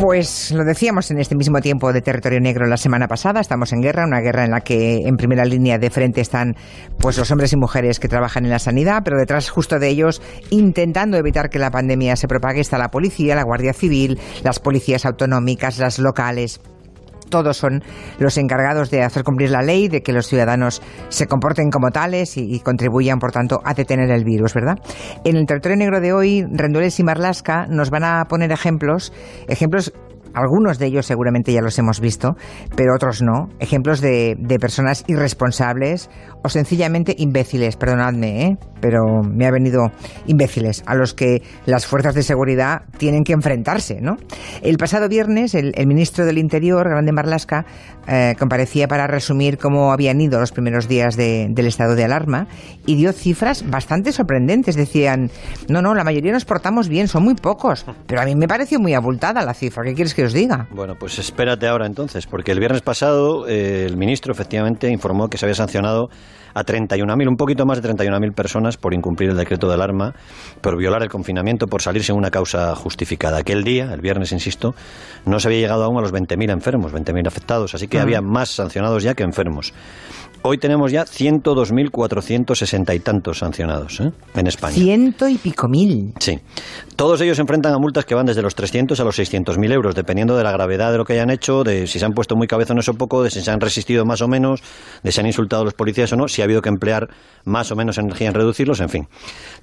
Pues lo decíamos en este mismo tiempo de territorio negro la semana pasada, estamos en guerra, una guerra en la que en primera línea de frente están pues los hombres y mujeres que trabajan en la sanidad, pero detrás justo de ellos intentando evitar que la pandemia se propague está la policía, la Guardia Civil, las policías autonómicas, las locales todos son los encargados de hacer cumplir la ley, de que los ciudadanos se comporten como tales y, contribuyan, por tanto, a detener el virus, ¿verdad? En el territorio negro de hoy, Rendueles y Marlasca nos van a poner ejemplos, ejemplos algunos de ellos seguramente ya los hemos visto, pero otros no. Ejemplos de, personas irresponsables o sencillamente imbéciles, perdonadme, ¿eh? pero me ha venido imbéciles, a los que las fuerzas de seguridad tienen que enfrentarse. ¿no? El pasado viernes, el, ministro del Interior, Grande Marlasca, eh, comparecía para resumir cómo habían ido los primeros días del estado de alarma y dio cifras bastante sorprendentes. Decían, no, no, la mayoría nos portamos bien, son muy pocos, pero a mí me pareció muy abultada la cifra. ¿Qué quieres que diga. Bueno, pues espérate ahora entonces, porque el viernes pasado eh, el ministro efectivamente informó que se había sancionado a 31.000, un poquito más de 31.000 personas por incumplir el decreto de alarma, por violar el confinamiento, por salirse en una causa justificada. Aquel día, el viernes, insisto, no se había llegado aún a los 20.000 enfermos, 20.000 afectados, así que había más sancionados ya que enfermos. Hoy tenemos ya 102.460 y tantos sancionados ¿eh? en España. Ciento y pico mil. Sí. Todos ellos se enfrentan a multas que van desde los 300 a los 600.000 euros, dependiendo de la gravedad de lo que hayan hecho, de si se han puesto muy cabezones o poco, de si se han resistido más o menos, de si han insultado a los policías o no, si ha habido que emplear más o menos energía en reducirlos, en fin.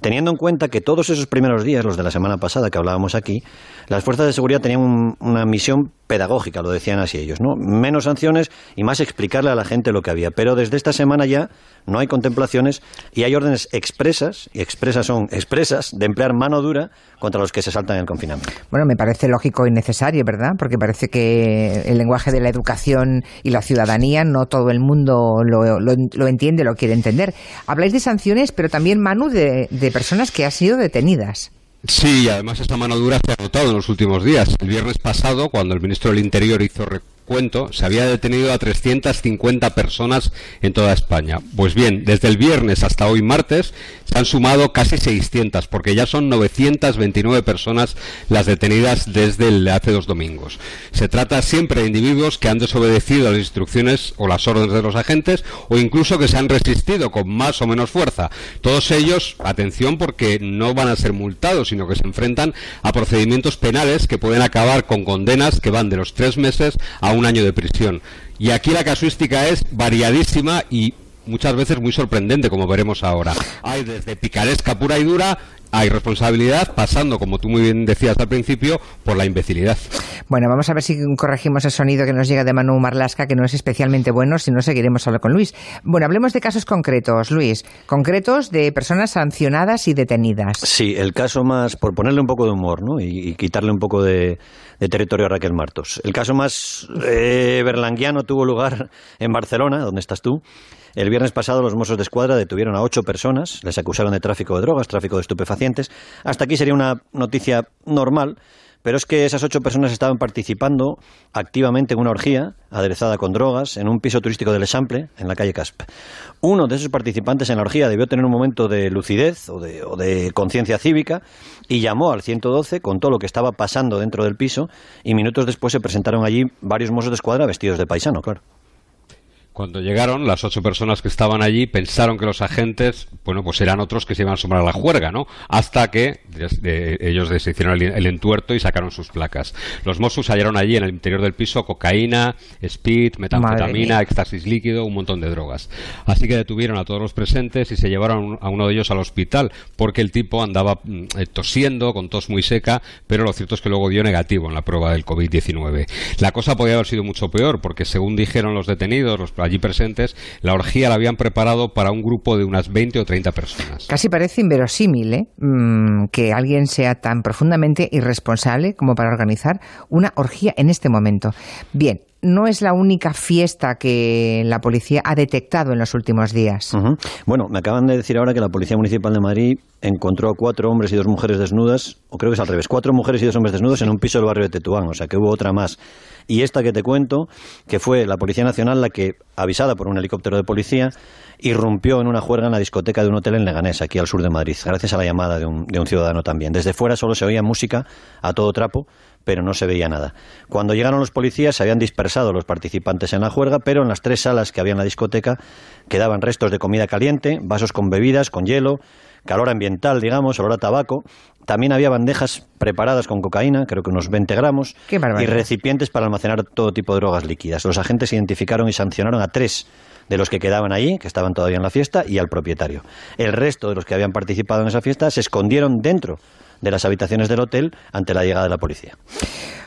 Teniendo en cuenta que todos esos primeros días, los de la semana pasada que hablábamos aquí, las fuerzas de seguridad tenían una misión pedagógica, lo decían así ellos, ¿no? Menos sanciones y más explicarle a la gente lo que había. Pero desde esta semana ya no hay contemplaciones y hay órdenes expresas, y expresas son expresas, de emplear mano dura contra los que se saltan el confinamiento. Bueno, me parece lógico y necesario, ¿verdad? Porque parece que el lenguaje de la educación y la ciudadanía no todo el mundo lo, lo, entiende, lo quiere entender. Habláis de sanciones, pero también, Manu, de, de personas que han sido detenidas. Sí, además esta mano dura se ha notado en los últimos días. El viernes pasado, cuando el ministro del Interior hizo cuento, se había detenido a 350 personas en toda España. Pues bien, desde el viernes hasta hoy martes se han sumado casi 600, porque ya son 929 personas las detenidas desde hace dos domingos. Se trata siempre de individuos que han desobedecido las instrucciones o las órdenes de los agentes o incluso que se han resistido con más o menos fuerza. Todos ellos, atención, porque no van a ser multados, sino que se enfrentan a procedimientos penales que pueden acabar con condenas que van de los tres meses a un año de prisión. Y aquí la casuística es variadísima y muchas veces muy sorprendente, como veremos ahora. Hay desde picaresca pura y dura hay responsabilidad, pasando, como tú muy bien decías al principio, por la imbecilidad. Bueno, vamos a ver si corregimos el sonido que nos llega de Manu Marlasca, que no es especialmente bueno, si no seguiremos hablando con Luis. Bueno, hablemos de casos concretos, Luis, concretos de personas sancionadas y detenidas. Sí, el caso más, por ponerle un poco de humor ¿no? y, quitarle un poco de, territorio a Raquel Martos. El caso más eh, berlanguiano tuvo lugar en Barcelona, donde estás tú. El viernes pasado los Mossos de Escuadra detuvieron a ocho personas, les acusaron de tráfico de drogas, tráfico de estupefacientes. Hasta aquí sería una noticia normal, pero es que esas ocho personas estaban participando activamente en una orgía aderezada con drogas en un piso turístico del Example, en la calle Casp. Uno de esos participantes en la orgía debió tener un momento de lucidez o de, o de conciencia cívica y llamó al 112, contó lo que estaba pasando dentro del piso y minutos después se presentaron allí varios mozos de escuadra vestidos de paisano, claro. Cuando llegaron, las ocho personas que estaban allí pensaron que los agentes, bueno, pues eran otros que se iban a sumar a la juerga, ¿no? Hasta que ellos se hicieron el, entuerto y sacaron sus placas. Los Mossos hallaron allí en el interior del piso cocaína, speed, metanfetamina, éxtasis líquido, un montón de drogas. Así que detuvieron a todos los presentes y se llevaron a uno de ellos al hospital porque el tipo andaba mm, eh, tosiendo, con tos muy seca, pero lo cierto es que luego dio negativo en la prueba del COVID-19. La cosa podía haber sido mucho peor porque según dijeron los detenidos, los allí presentes, la orgía la habían preparado para un grupo de unas 20 o 30 personas. Casi parece inverosímil ¿eh? Mm, que alguien sea tan profundamente irresponsable como para organizar una orgía en este momento. Bien, no es la única fiesta que la policía ha detectado en los últimos días. Bueno, me acaban de decir ahora que la Policía Municipal de Madrid encontró a cuatro hombres y dos mujeres desnudas, o creo que es al revés, cuatro mujeres y dos hombres desnudos en un piso del barrio de Tetuán, o sea que hubo otra más. Y esta que te cuento, que fue la Policía Nacional la que, avisada por un helicóptero de policía, irrumpió en una juerga en la discoteca de un hotel en Leganés, aquí al sur de Madrid, gracias a la llamada de un, de un ciudadano también. Desde fuera solo se oía música a todo trapo, pero no se veía nada. Cuando llegaron los policías se habían dispersado los participantes en la juerga, pero en las tres salas que había en la discoteca quedaban restos de comida caliente, vasos con bebidas, con hielo, calor ambiental, digamos, olor a tabaco. También había bandejas preparadas con cocaína, creo que unos 20 gramos, y recipientes para almacenar todo tipo de drogas líquidas. Los agentes identificaron y sancionaron a tres de los que quedaban allí, que estaban todavía en la fiesta, y al propietario. El resto de los que habían participado en esa fiesta se escondieron dentro de las habitaciones del hotel ante la llegada de la policía.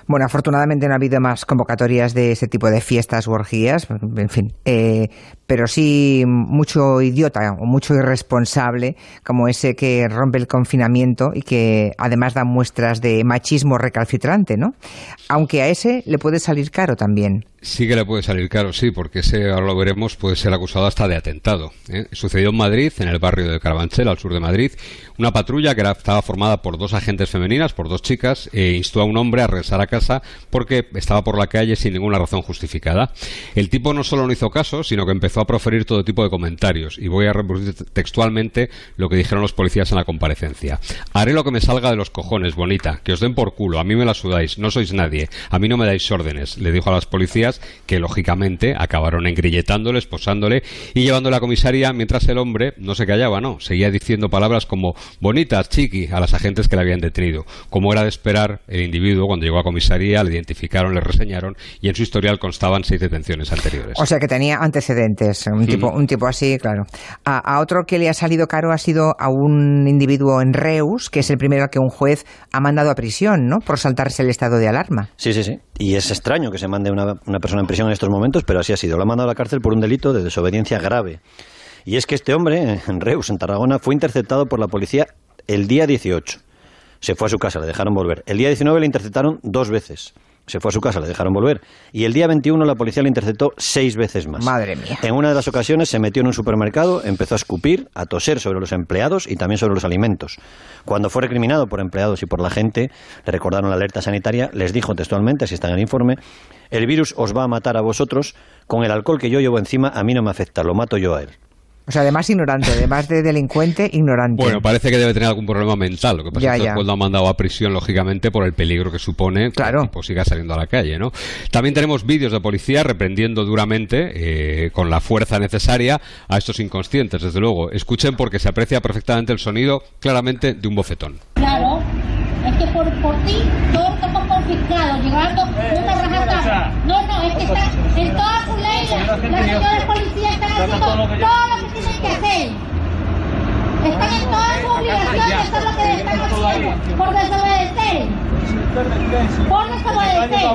Bueno, afortunadamente no ha habido más convocatorias de ese tipo de fiestas u orgías, en fin, eh, pero sí mucho idiota o mucho irresponsable como ese que rompe el confinamiento y que además da muestras de machismo recalcitrante, ¿no? Aunque a ese le puede salir caro también. Sí que le puede salir caro, sí, porque ese, ahora lo veremos, puede ser acusado hasta de atentado. ¿eh? Sucedió en Madrid, en el barrio de Carabanchel, al sur de Madrid. Una patrulla que era, estaba formada por dos agentes femeninas, por dos chicas, e instó a un hombre a regresar a casa porque estaba por la calle sin ninguna razón justificada. El tipo no solo no hizo caso, sino que empezó a proferir todo tipo de comentarios. Y voy a reproducir textualmente lo que dijeron los policías en la comparecencia. Haré lo que me salga de los cojones, bonita, que os den por culo, a mí me la sudáis, no sois nadie, a mí no me dais órdenes, le dijo a las policías que lógicamente acabaron engrilletándole, esposándole y llevándole a la comisaría mientras el hombre no se callaba, no, seguía diciendo palabras como bonitas, chiqui a las agentes que le habían detenido. Como era de esperar, el individuo cuando llegó a comisaría le identificaron, le reseñaron y en su historial constaban seis detenciones anteriores. O sea que tenía antecedentes, un, tipo, un tipo así, claro. A, a, otro que le ha salido caro ha sido a un individuo en Reus, que es el primero que un juez ha mandado a prisión, ¿no? Por saltarse el estado de alarma. Sí, sí, sí. Y es extraño que se mande una, una persona en prisión en estos momentos, pero así ha sido. Lo ha mandado a la cárcel por un delito de desobediencia grave. Y es que este hombre, en Reus, en Tarragona, fue interceptado por la policía el día 18. Se fue a su casa, le dejaron volver. El día 19 le interceptaron dos veces se fue a su casa, le dejaron volver. Y el día 21 la policía le interceptó seis veces más. Madre mía. En una de las ocasiones se metió en un supermercado, empezó a escupir, a toser sobre los empleados y también sobre los alimentos. Cuando fue recriminado por empleados y por la gente, le recordaron la alerta sanitaria, les dijo textualmente, así está en el informe, el virus os va a matar a vosotros, con el alcohol que yo llevo encima a mí no me afecta, lo mato yo a él. O sea, además ignorante, además de delincuente, ignorante. Bueno, parece que debe tener algún problema mental. Lo que pasa es que después lo han mandado a prisión, lógicamente, por el peligro que supone claro. que el tipo siga saliendo a la calle, ¿no? También tenemos vídeos de policía reprendiendo duramente, eh, con la fuerza necesaria, a estos inconscientes, desde luego. Escuchen porque se aprecia perfectamente el sonido, claramente, de un bofetón. Claro, es que por, por ti todo está confiscado, llevando una. No, no, es que está en toda su ley, la, la señora policía está haciendo todo lo que tienen que hacer. Están en toda su obligación de hacer lo que están haciendo. Por desobedecer. Por desobedecer.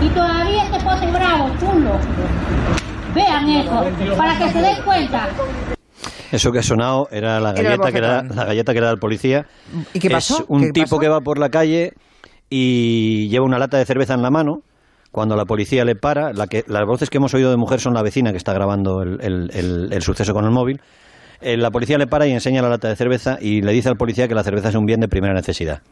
Y todavía se pone bravo, chulo. Vean eso, para que se den cuenta. Eso que ha sonado era la galleta, era que, era, la galleta que era del policía. ¿Y qué pasó? Es un ¿Qué tipo pasó? que va por la calle y lleva una lata de cerveza en la mano. Cuando la policía le para, la que, las voces que hemos oído de mujer son la vecina que está grabando el, el, el, el suceso con el móvil. Eh, la policía le para y enseña la lata de cerveza y le dice al policía que la cerveza es un bien de primera necesidad.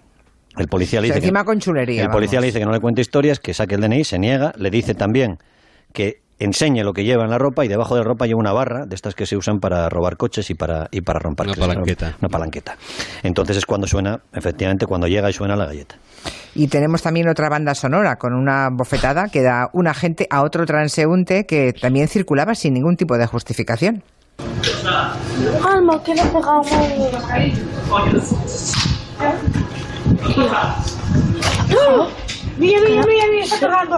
El policía le O sea, dice que, con chulería. el policía le dice que no le cuente historias, que saque el DNI, se niega, le dice también que enseñe lo que lleva en la ropa y debajo de la ropa lleva una barra de estas que se usan para robar coches y para, y para romper Una ¿no? palanqueta. Una palanqueta. Entonces es cuando suena, efectivamente, cuando llega y suena la galleta. Y tenemos también otra banda sonora con una bofetada que da un agente a otro transeúnte que también circulaba sin ningún tipo de justificación. Alma, que le pegado muy Mira, mira, mira, está pegando.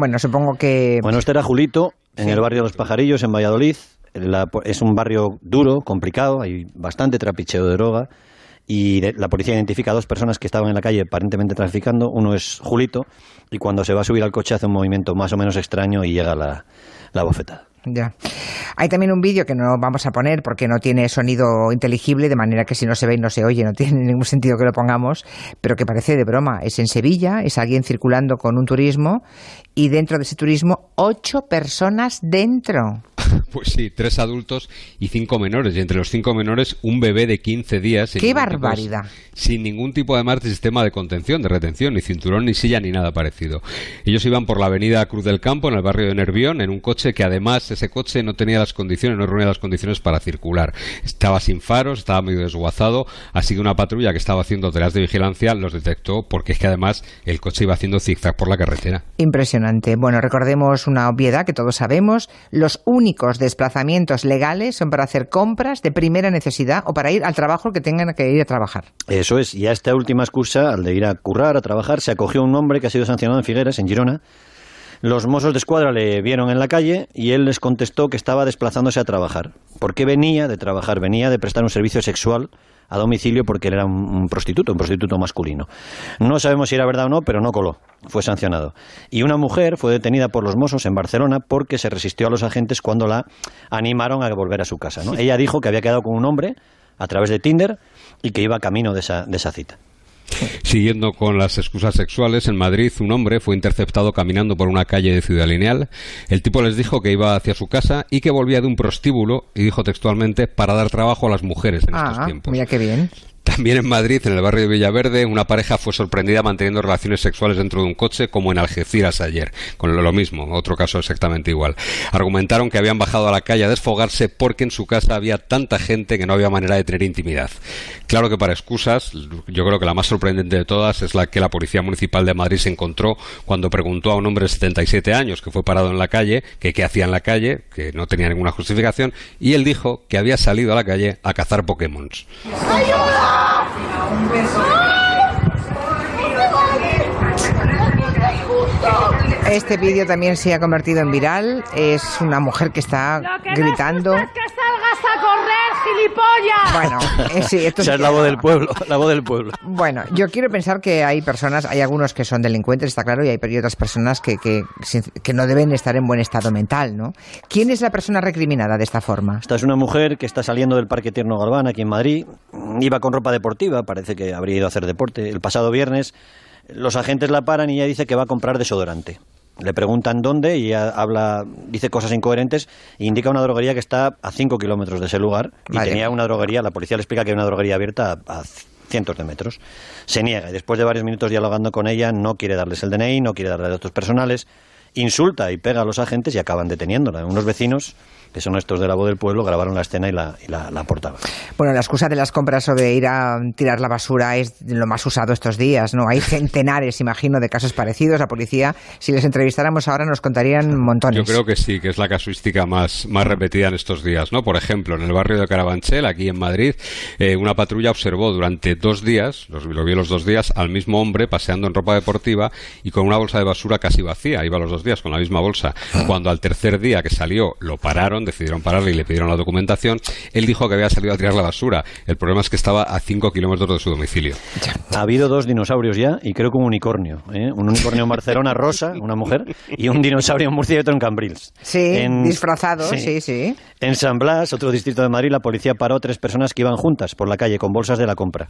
Bueno, supongo que Bueno, este era Julito, en el barrio de Los Pajarillos, en Valladolid. La- es un barrio duro, complicado, hay bastante trapicheo de droga. Y de- la policía identifica a dos personas que estaban en la calle aparentemente traficando. Uno es Julito, y cuando se va a subir al coche hace un movimiento más o menos extraño y llega la, la bofetada. Ya. Hay también un vídeo que no vamos a poner porque no tiene sonido inteligible, de manera que si no se ve y no se oye, no tiene ningún sentido que lo pongamos, pero que parece de broma. Es en Sevilla, es alguien circulando con un turismo y dentro de ese turismo, ocho personas dentro. Pues sí, tres adultos y cinco menores. Y entre los cinco menores, un bebé de 15 días. ¡Qué barbaridad! sin ningún tipo además de sistema de contención, de retención, ni cinturón, ni silla, ni nada parecido. Ellos iban por la avenida Cruz del Campo, en el barrio de Nervión, en un coche que además ese coche no tenía las condiciones, no reunía las condiciones para circular. Estaba sin faros, estaba medio desguazado, así que una patrulla que estaba haciendo tareas de vigilancia los detectó porque es que además el coche iba haciendo zigzag por la carretera. Impresionante. Bueno, recordemos una obviedad que todos sabemos, los únicos desplazamientos legales son para hacer compras de primera necesidad o para ir al trabajo que tengan que ir a trabajar. Eso es, y a esta última excusa, al de ir a currar, a trabajar, se acogió un hombre que ha sido sancionado en Figueras, en Girona. Los mozos de escuadra le vieron en la calle y él les contestó que estaba desplazándose a trabajar. ¿Por qué venía de trabajar? Venía de prestar un servicio sexual a domicilio porque él era un, prostituto, un prostituto masculino. No sabemos si era verdad o no, pero no coló, fue sancionado. Y una mujer fue detenida por los Mossos en Barcelona porque se resistió a los agentes cuando la animaron a volver a su casa. ¿no? Ella dijo que había quedado con un hombre a través de Tinder y que iba camino de esa, de esa cita. Siguiendo con las excusas sexuales, en Madrid un hombre fue interceptado caminando por una calle de Ciudad Lineal. El tipo les dijo que iba hacia su casa y que volvía de un prostíbulo, y dijo textualmente, para dar trabajo a las mujeres en ah, estos tiempos. Mira qué bien. También en Madrid, en el barrio de Villaverde, una pareja fue sorprendida manteniendo relaciones sexuales dentro de un coche, como en Algeciras ayer, con lo mismo, otro caso exactamente igual. Argumentaron que habían bajado a la calle a desfogarse porque en su casa había tanta gente que no había manera de tener intimidad. Claro que para excusas, yo creo que la más sorprendente de todas es la que la Policía Municipal de Madrid se encontró cuando preguntó a un hombre de 77 años que fue parado en la calle, que qué hacía en la calle, que no tenía ninguna justificación, y él dijo que había salido a la calle a cazar Pokémon. Este vídeo también se ha convertido en viral. Es una mujer que está gritando. A correr, gilipollas. Bueno, eh, sí, esto Esa es la voz del pueblo, la voz del pueblo. Bueno, yo quiero pensar que hay personas, hay algunos que son delincuentes, está claro, y hay y otras personas que, que, que no deben estar en buen estado mental, ¿no? ¿Quién es la persona recriminada de esta forma? Esta es una mujer que está saliendo del Parque Tierno Galván, aquí en Madrid. Iba con ropa deportiva, parece que habría ido a hacer deporte. El pasado viernes los agentes la paran y ella dice que va a comprar desodorante. Le preguntan dónde y ella habla, dice cosas incoherentes e indica una droguería que está a 5 kilómetros de ese lugar. Y tenía una droguería, la policía le explica que hay una droguería abierta a, a cientos de metros. Se niega y después de varios minutos dialogando con ella no quiere darles el DNI, no quiere darle datos personales, insulta y pega a los agentes y acaban deteniéndola. Unos vecinos, que son estos de la voz del pueblo, grabaron la escena y la, y la, la portaban. Bueno, la excusa de las compras o de ir a tirar la basura es lo más usado estos días, ¿no? Hay centenares, imagino, de casos parecidos. La policía, si les entrevistáramos ahora, nos contarían montones. Yo creo que sí, que es la casuística más, más repetida en estos días, ¿no? Por ejemplo, en el barrio de Carabanchel, aquí en Madrid, eh, una patrulla observó durante dos días, los, lo vio los dos días, al mismo hombre paseando en ropa deportiva y con una bolsa de basura casi vacía. Iba los dos días con la misma bolsa. Cuando al tercer día que salió lo pararon, decidieron pararle y le pidieron la documentación, él dijo que había salido a tirar la basura. El problema es que estaba a cinco kilómetros de su domicilio. Ha habido dos dinosaurios ya y creo que un unicornio. ¿eh? Un unicornio en Barcelona rosa, una mujer, y un dinosaurio en Murcia y otro en Cambrils. Sí, En- disfrazado, sí, sí. En San Blas, otro distrito de Madrid, la policía paró tres personas que iban juntas por la calle con bolsas de la compra.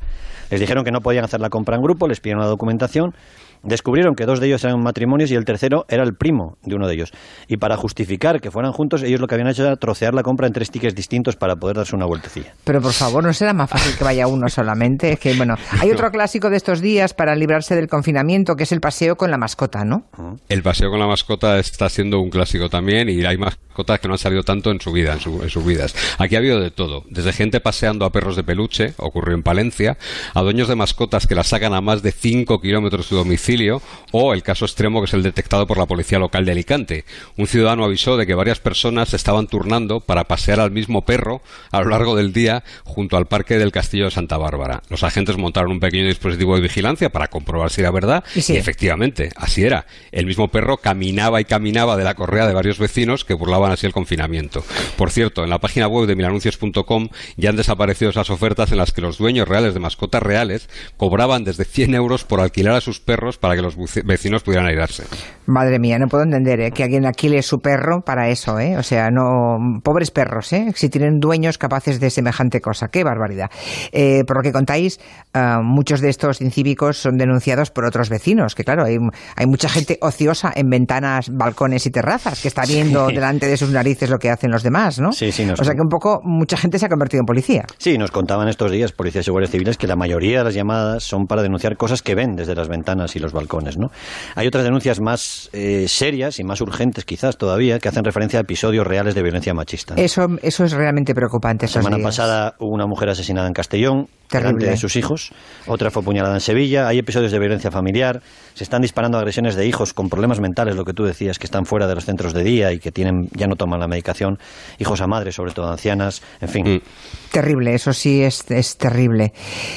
Les dijeron que no podían hacer la compra en grupo, les pidieron la documentación. Descubrieron que dos de ellos eran matrimonios y el tercero era el primo de uno de ellos. Y para justificar que fueran juntos, ellos lo que habían hecho era trocear la compra en tres tickets distintos para poder darse una vueltecilla. Pero por favor, ¿no será más fácil que vaya uno solamente? Es que, bueno, hay otro clásico de estos días para librarse del confinamiento, que es el paseo con la mascota, ¿no? El paseo con la mascota está siendo un clásico también y hay mascotas que no han salido tanto en su vida, en, su- en sus vidas. Aquí ha habido de todo, desde gente paseando a perros de peluche, ocurrió en Palencia, a dueños de mascotas que las sacan a más de 5 kilómetros de su domicilio, o el caso extremo que es el detectado por la policía local de Alicante. Un ciudadano avisó de que varias personas se estaban turnando para pasear al mismo perro a lo largo del día junto al parque del Castillo de Santa Bárbara. Los agentes montaron un pequeño dispositivo de vigilancia para comprobar si era verdad Y sí. y efectivamente, así era. El mismo perro caminaba y caminaba de la correa de varios vecinos que burlaban así el confinamiento. Por cierto, en la página web de milanuncios.com ya han desaparecido esas ofertas en las que los dueños reales de mascotas reales cobraban desde 100 euros por alquilar a sus perros para que los vecinos pudieran airearse. Madre mía, no puedo entender ¿eh? que alguien alquile su perro para eso, ¿eh? O sea, no. Pobres perros, ¿eh? Si tienen dueños capaces de semejante cosa. ¡Qué barbaridad! Eh, por lo que contáis, ah, muchos de estos incívicos son denunciados por otros vecinos, que claro, hay, hay mucha gente ociosa en ventanas, balcones y terrazas que está viendo delante de sus narices lo que hacen los demás, ¿no? Sí, sí. o sea que un poco mucha gente se ha convertido en policía. Sí, nos contaban estos días policías y guardias civiles que la mayoría de las llamadas son para denunciar cosas que ven desde las ventanas y los balcones, ¿no? Hay otras denuncias más eh, serias y más urgentes quizás todavía que hacen referencia a episodios reales de violencia machista. Eso, eso es realmente preocupante. La semana pasada hubo una mujer asesinada en Castellón, delante de sus hijos, otra fue apuñalada en Sevilla, hay episodios de violencia familiar, se están disparando agresiones de hijos con problemas mentales, lo que tú decías, que están fuera de los centros de día y que tienen ya no toman la medicación, hijos a madres, sobre todo ancianas, en fin. Mm. Terrible, eso sí es, es terrible.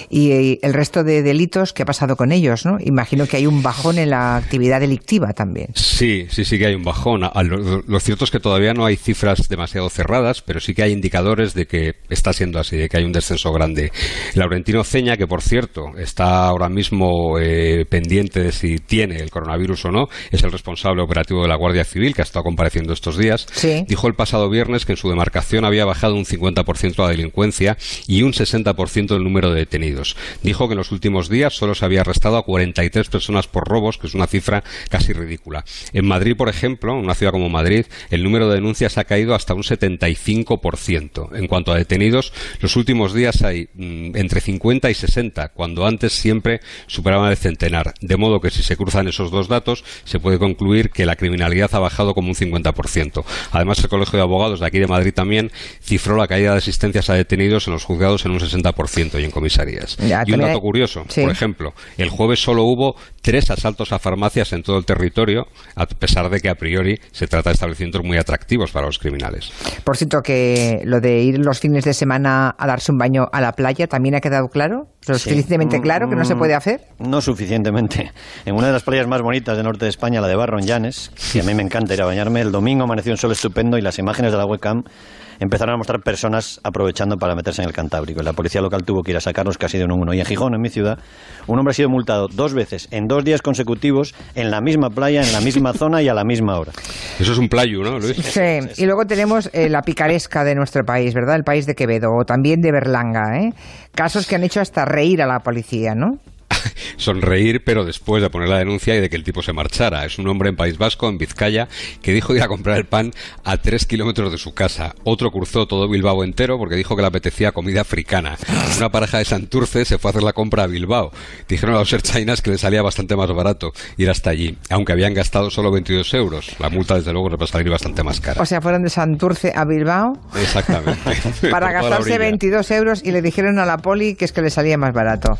Y, el resto de delitos, ¿qué ha pasado con ellos? ¿no? Imagino que hay un bajón en la actividad delictiva también. Sí, sí, sí que hay un bajón. Lo, cierto es que todavía no hay cifras demasiado cerradas, pero sí que hay indicadores de que está siendo así, de que hay un descenso grande. Laurentino Ceña, que por cierto está ahora mismo eh, pendiente de si tiene el coronavirus o no, es el responsable operativo de la Guardia Civil, que ha estado compareciendo estos días, dijo el pasado viernes que en su demarcación había bajado un 50% la delincuencia y un 60% del número de detenidos. Dijo que en los últimos días solo se había arrestado a 43 personas por robos, que es una cifra casi ridícula. En Madrid, por ejemplo, en una ciudad como Madrid, el número de denuncias ha caído hasta un 75%. En cuanto a detenidos, los últimos días hay mm, entre 50 y 60, cuando antes siempre superaban el centenar. De modo que si se cruzan esos dos datos, se puede concluir que la criminalidad ha bajado como un 50%. Además, el Colegio de Abogados de aquí de Madrid también cifró la caída de asistencias a detenidos en los juzgados en un 60% y en comisarías. y un dato curioso, por ejemplo, el jueves solo hubo tres asaltos a farmacias en todo el territorio, a pesar de que a priori se trata de establecimientos muy atractivos para los criminales. Por cierto, que lo de ir los fines de semana a darse un baño a la playa también ha quedado claro, lo suficientemente claro que no se puede hacer. No suficientemente. En una de las playas más bonitas del norte de España, la de Barron Llanes, que a mí me encanta ir a bañarme, el domingo amaneció un sol estupendo y las imágenes de la webcam empezaron a mostrar personas aprovechando para meterse en el Cantábrico. La policía local tuvo que ir a sacarlos casi de uno en uno. Y en Gijón, en mi ciudad, un hombre ha sido multado dos veces en dos días consecutivos en la misma playa, en la misma zona y a la misma hora. Eso es un playo, ¿no, Luis? Sí, y luego tenemos eh, la picaresca de nuestro país, ¿verdad? El país de Quevedo, o también de Berlanga, ¿eh? Casos que han hecho hasta reír a la policía, ¿no? sonreír, pero después de poner la denuncia y de que el tipo se marchara. Es un hombre en País Vasco, en Vizcaya, que dijo ir a comprar el pan a tres kilómetros de su casa. Otro cruzó todo Bilbao entero porque dijo que le apetecía comida africana. Una pareja de Santurce se fue a hacer la compra a Bilbao. Dijeron a los Chinas que le salía bastante más barato ir hasta allí, aunque habían gastado solo 22 euros. La multa, desde luego, va a salir bastante más cara. O sea, fueron de Santurce a Bilbao. Exactamente. para gastarse 22 euros y le dijeron a la poli que es que le salía más barato.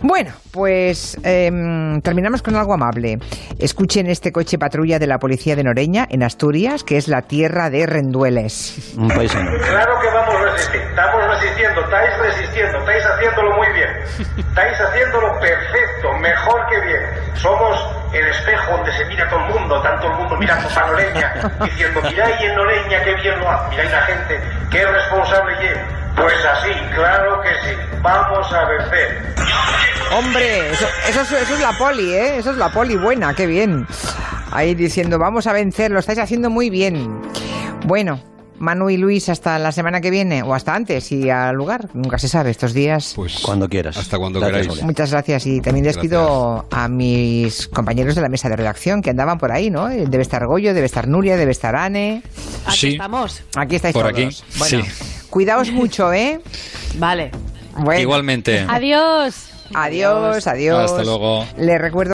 Bueno, pues em, terminamos con algo amable. Escuchen este coche patrulla de la policía de Noreña, en Asturias, que es la tierra de Rendueles. Un país Claro que vamos a resistir, estamos resistiendo, estáis resistiendo, estáis haciéndolo muy bien, estáis haciéndolo perfecto, mejor que bien. Somos el espejo donde se mira todo el mundo, tanto el mundo mirando a Noreña, diciendo, miráis en Noreña qué bien lo hace, miráis la gente, qué responsable es pues así, claro que sí. Vamos a vencer. Hombre, eso, eso, es la poli, ¿eh? Eso es la poli buena, qué bien. Ahí diciendo, vamos a vencer, lo estáis haciendo muy bien. Bueno, Manu y Luis hasta la semana que viene o hasta antes y al lugar. Nunca se sabe estos días. Pues cuando quieras. Hasta cuando queráis. Muchas gracias y también despido a mis compañeros de la mesa de redacción que andaban por ahí, ¿no? Debe estar Goyo, debe estar Nuria, debe estar Ane. Aquí estamos. Aquí estáis por aquí. Bueno, cuidaos mucho, ¿eh? Vale. Igualmente. Adiós. Adiós, adiós. Hasta luego. Le recuerdo